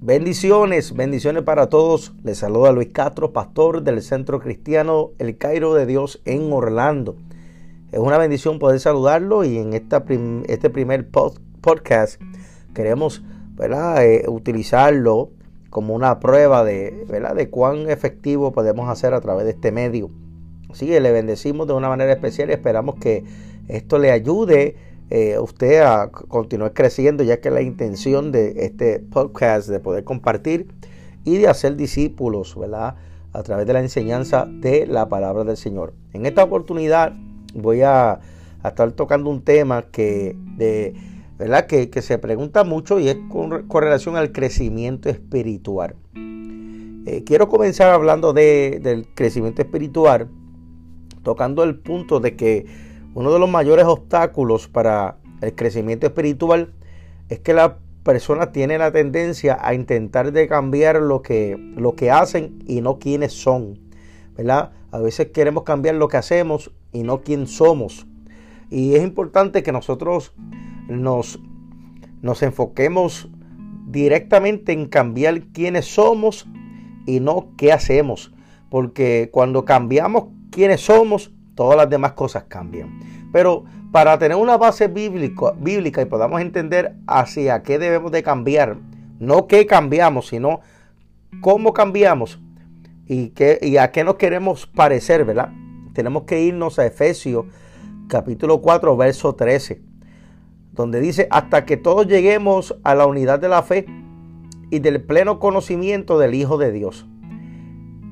Bendiciones, bendiciones para todos. Les saluda Luis Castro, pastor del Centro Cristiano El Cairo de Dios en Orlando. Es una bendición poder saludarlo y en este primer podcast queremos eh, utilizarlo como una prueba de, de cuán efectivo podemos hacer a través de este medio. Así que le bendecimos de una manera especial y esperamos que esto le ayude eh, usted a continuar creciendo, ya que la intención de este podcast de poder compartir y de hacer discípulos, ¿verdad? A través de la enseñanza de la palabra del Señor. En esta oportunidad voy a, estar tocando un tema que, de, ¿verdad? Que, se pregunta mucho y es con, relación al crecimiento espiritual. Eh, quiero comenzar hablando de, del crecimiento espiritual, tocando el punto de que uno de los mayores obstáculos para el crecimiento espiritual es que la persona tiene la tendencia a intentar de cambiar lo que, lo que hacen y no quienes son. ¿verdad? A veces queremos cambiar lo que hacemos y no quién somos. Y es importante que nosotros nos, nos enfoquemos directamente en cambiar quiénes somos y no qué hacemos. Porque cuando cambiamos quiénes somos, todas las demás cosas cambian. Pero para tener una base bíblica, bíblica y podamos entender hacia qué debemos de cambiar, no qué cambiamos, sino cómo cambiamos y, qué, y a qué nos queremos parecer, ¿verdad? Tenemos que irnos a Efesios capítulo 4, verso 13, donde dice, hasta que todos lleguemos a la unidad de la fe y del pleno conocimiento del Hijo de Dios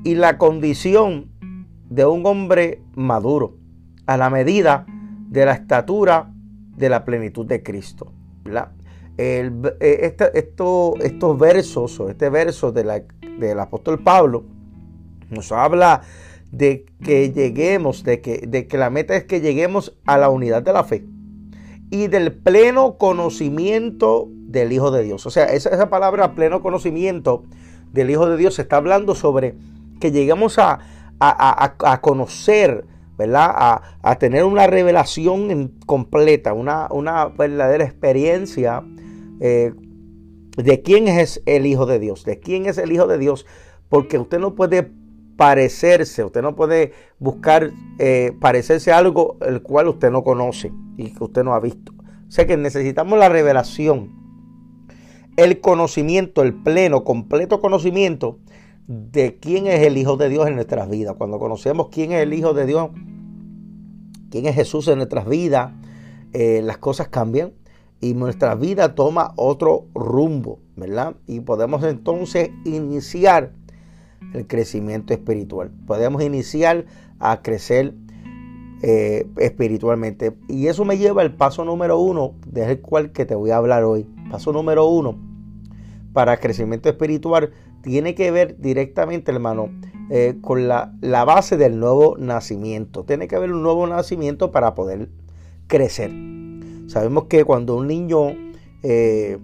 y la condición de un hombre maduro, a la medida de la estatura de la plenitud de Cristo. Eh, estos versos o este verso del apóstol Pablo nos habla de que lleguemos, de que, de que la meta es que lleguemos a la unidad de la fe y del pleno conocimiento del Hijo de Dios. O sea, esa, esa palabra pleno conocimiento del Hijo de Dios se está hablando sobre que lleguemos a, a, conocer, ¿verdad? A, tener una revelación completa, una, verdadera experiencia eh, de quién es el Hijo de Dios, de quién es el Hijo de Dios, porque usted no puede parecerse, usted no puede buscar eh, parecerse a algo el cual usted no conoce y que usted no ha visto. O sea que necesitamos la revelación, el conocimiento, el pleno, completo conocimiento de quién es el Hijo de Dios en nuestras vidas. Cuando conocemos quién es el Hijo de Dios, quién es Jesús en nuestras vidas, eh, las cosas cambian y nuestra vida toma otro rumbo, ¿verdad? Y podemos entonces iniciar el crecimiento espiritual. Podemos iniciar a crecer eh, espiritualmente. Y eso me lleva al paso número uno, del cual que te voy a hablar hoy. Paso número uno para crecimiento espiritual tiene que ver directamente, hermano, eh, con la, base del nuevo nacimiento. Tiene que haber un nuevo nacimiento para poder crecer. Sabemos que cuando un niño, eh,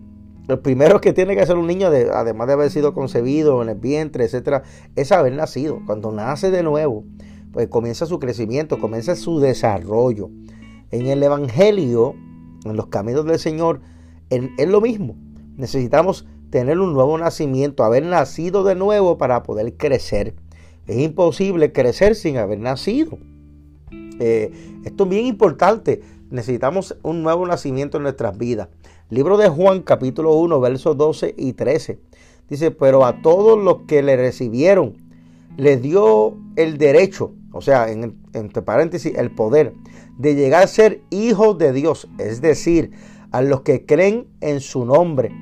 lo primero que tiene que hacer un niño, además de haber sido concebido en el vientre, etcétera, es haber nacido. Cuando nace de nuevo, pues comienza su crecimiento, comienza su desarrollo. En el Evangelio, en los caminos del Señor, es lo mismo. Necesitamos tener un nuevo nacimiento, haber nacido de nuevo para poder crecer. Es imposible crecer sin haber nacido. Eh, esto es bien importante. Necesitamos un nuevo nacimiento en nuestras vidas. Libro de Juan capítulo 1 versos 12 y 13. Dice, pero a todos los que le recibieron, les dio el derecho, o sea, en, entre paréntesis, el poder de llegar a ser hijos de Dios. Es decir, a los que creen en su nombre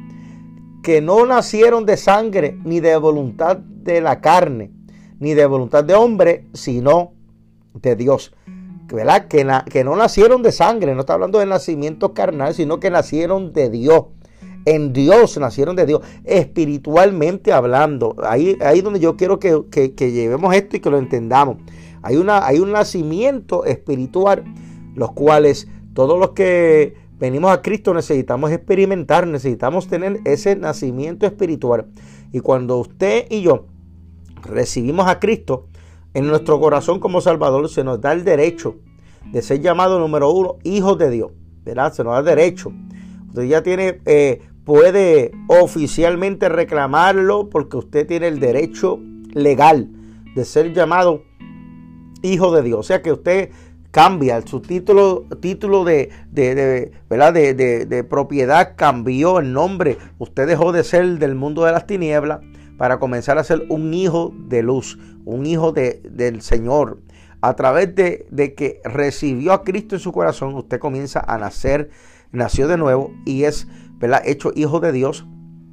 que no nacieron de sangre, ni de voluntad de la carne, ni de voluntad de hombre, sino de Dios. ¿Verdad? Que, que no nacieron de sangre, no está hablando de nacimiento carnal, sino que nacieron de Dios. En Dios nacieron de Dios, espiritualmente hablando. Ahí es donde yo quiero que, que, llevemos esto y que lo entendamos. Hay, una, hay un nacimiento espiritual, los cuales todos los que venimos a Cristo necesitamos experimentar, necesitamos tener ese nacimiento espiritual. Y cuando usted y yo recibimos a Cristo en nuestro corazón como Salvador, se nos da el derecho de ser llamado número uno, hijos de Dios. ¿verdad? Se nos da el derecho. Usted ya tiene eh, puede oficialmente reclamarlo porque usted tiene el derecho legal de ser llamado hijo de Dios. O sea que usted cambia, su título, título de, de, ¿verdad? De, de, propiedad cambió el nombre. Usted dejó de ser del mundo de las tinieblas para comenzar a ser un hijo de luz, un hijo del Señor. A través de, que recibió a Cristo en su corazón, usted comienza a nacer, nació de nuevo y es ¿verdad? hecho hijo de Dios.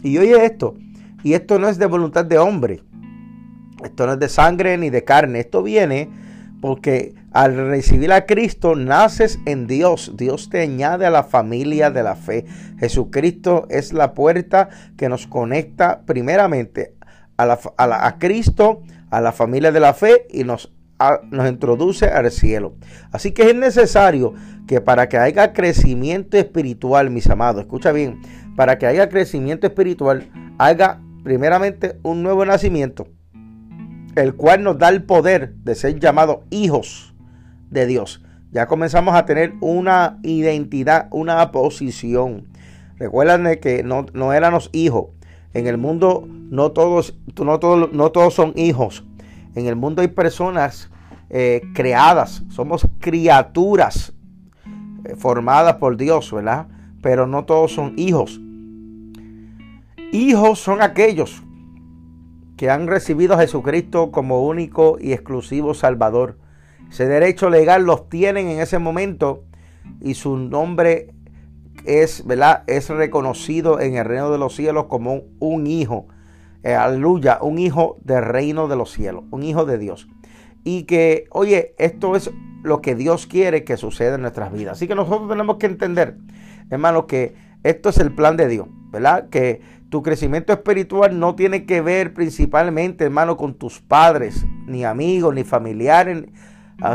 Y oye esto, y esto no es de voluntad de hombre, esto no es de sangre ni de carne, esto viene porque al recibir a Cristo naces en Dios. Dios te añade a la familia de la fe. Jesucristo es la puerta que nos conecta primeramente a, a, Cristo, a la familia de la fe y nos, nos introduce al cielo. Así que es necesario que para que haya crecimiento espiritual, mis amados, escucha bien, para que haya crecimiento espiritual, haga primeramente un nuevo nacimiento el cual nos da el poder de ser llamados hijos de Dios. Ya comenzamos a tener una identidad, una posición. Recuerden que no, no éramos hijos. En el mundo no todos, no todos, no todos son hijos. En el mundo hay personas eh, creadas, somos criaturas eh, formadas por Dios, ¿verdad? Pero no todos son hijos. Hijos son aquellos que han recibido a Jesucristo como único y exclusivo Salvador. Ese derecho legal los tienen en ese momento y su nombre es, ¿verdad? es reconocido en el reino de los cielos como un hijo. Eh, aleluya, un hijo del reino de los cielos, un hijo de Dios. Y que, oye, esto es lo que Dios quiere que suceda en nuestras vidas. Así que nosotros tenemos que entender, hermano, que esto es el plan de Dios, ¿verdad? Que tu crecimiento espiritual no tiene que ver principalmente, hermano, con tus padres, ni amigos, ni familiares,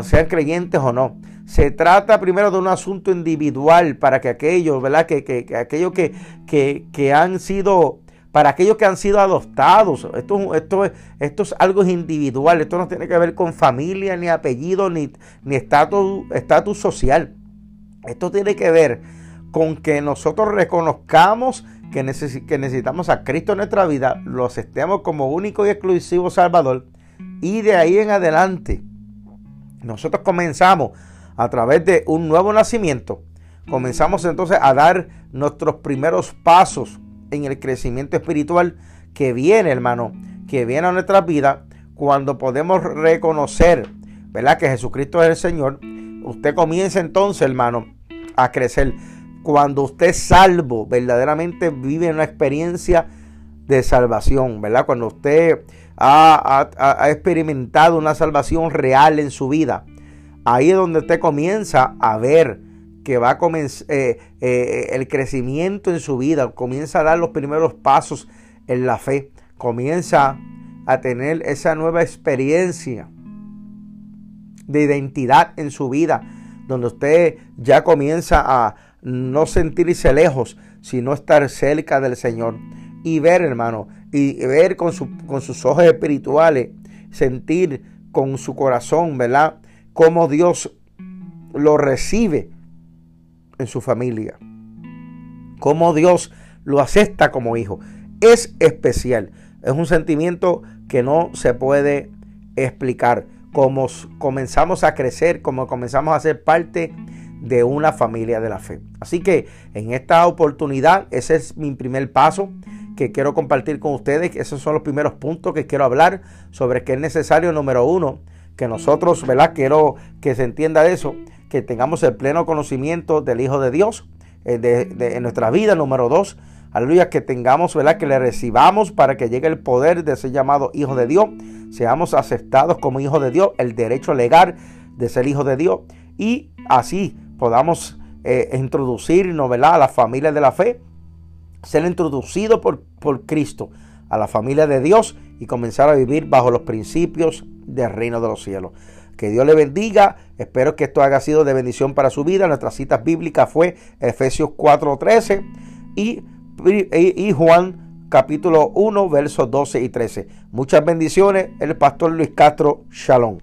sean creyentes o no. Se trata primero de un asunto individual para que aquellos, ¿verdad? Que, que, aquellos que, que, han sido, para aquellos que han sido adoptados. Esto, esto, esto es algo individual. Esto no tiene que ver con familia, ni apellido, ni, ni estatus, estatus social. Esto tiene que ver con que nosotros reconozcamos que, necesitamos a Cristo en nuestra vida, lo aceptemos como único y exclusivo Salvador y de ahí en adelante nosotros comenzamos a través de un nuevo nacimiento, comenzamos entonces a dar nuestros primeros pasos en el crecimiento espiritual que viene, hermano, que viene a nuestra vida cuando podemos reconocer, ¿verdad? Que Jesucristo es el Señor. Usted comienza entonces, hermano, a crecer cuando usted es salvo, verdaderamente vive una experiencia de salvación, ¿verdad? Cuando usted ha, experimentado una salvación real en su vida, ahí es donde usted comienza a ver que va a comenzar eh, eh, el crecimiento en su vida, comienza a dar los primeros pasos en la fe, comienza a tener esa nueva experiencia de identidad en su vida, donde usted ya comienza a, no sentirse lejos, sino estar cerca del Señor. Y ver, hermano, y ver con, con sus ojos espirituales, sentir con su corazón, ¿verdad? Cómo Dios lo recibe en su familia. Cómo Dios lo acepta como hijo. Es especial. Es un sentimiento que no se puede explicar. Como comenzamos a crecer, como comenzamos a ser parte de una familia de la fe. Así que en esta oportunidad, ese es mi primer paso que quiero compartir con ustedes. Esos son los primeros puntos que quiero hablar sobre que es necesario, número uno, que nosotros, ¿verdad? Quiero que se entienda eso, que tengamos el pleno conocimiento del Hijo de Dios eh, de, en nuestra vida. Número dos, aleluya, que tengamos, ¿verdad? Que le recibamos para que llegue el poder de ser llamado Hijo de Dios. Seamos aceptados como Hijo de Dios, el derecho legal de ser Hijo de Dios. Y así podamos eh, introducirnos a la familia de la fe, ser introducido por, por Cristo a la familia de Dios y comenzar a vivir bajo los principios del reino de los cielos. Que Dios le bendiga. Espero que esto haya sido de bendición para su vida. Nuestra cita bíblica fue Efesios 4:13 y, y Juan capítulo 1, versos 12 y 13. Muchas bendiciones. El pastor Luis Castro. Shalom.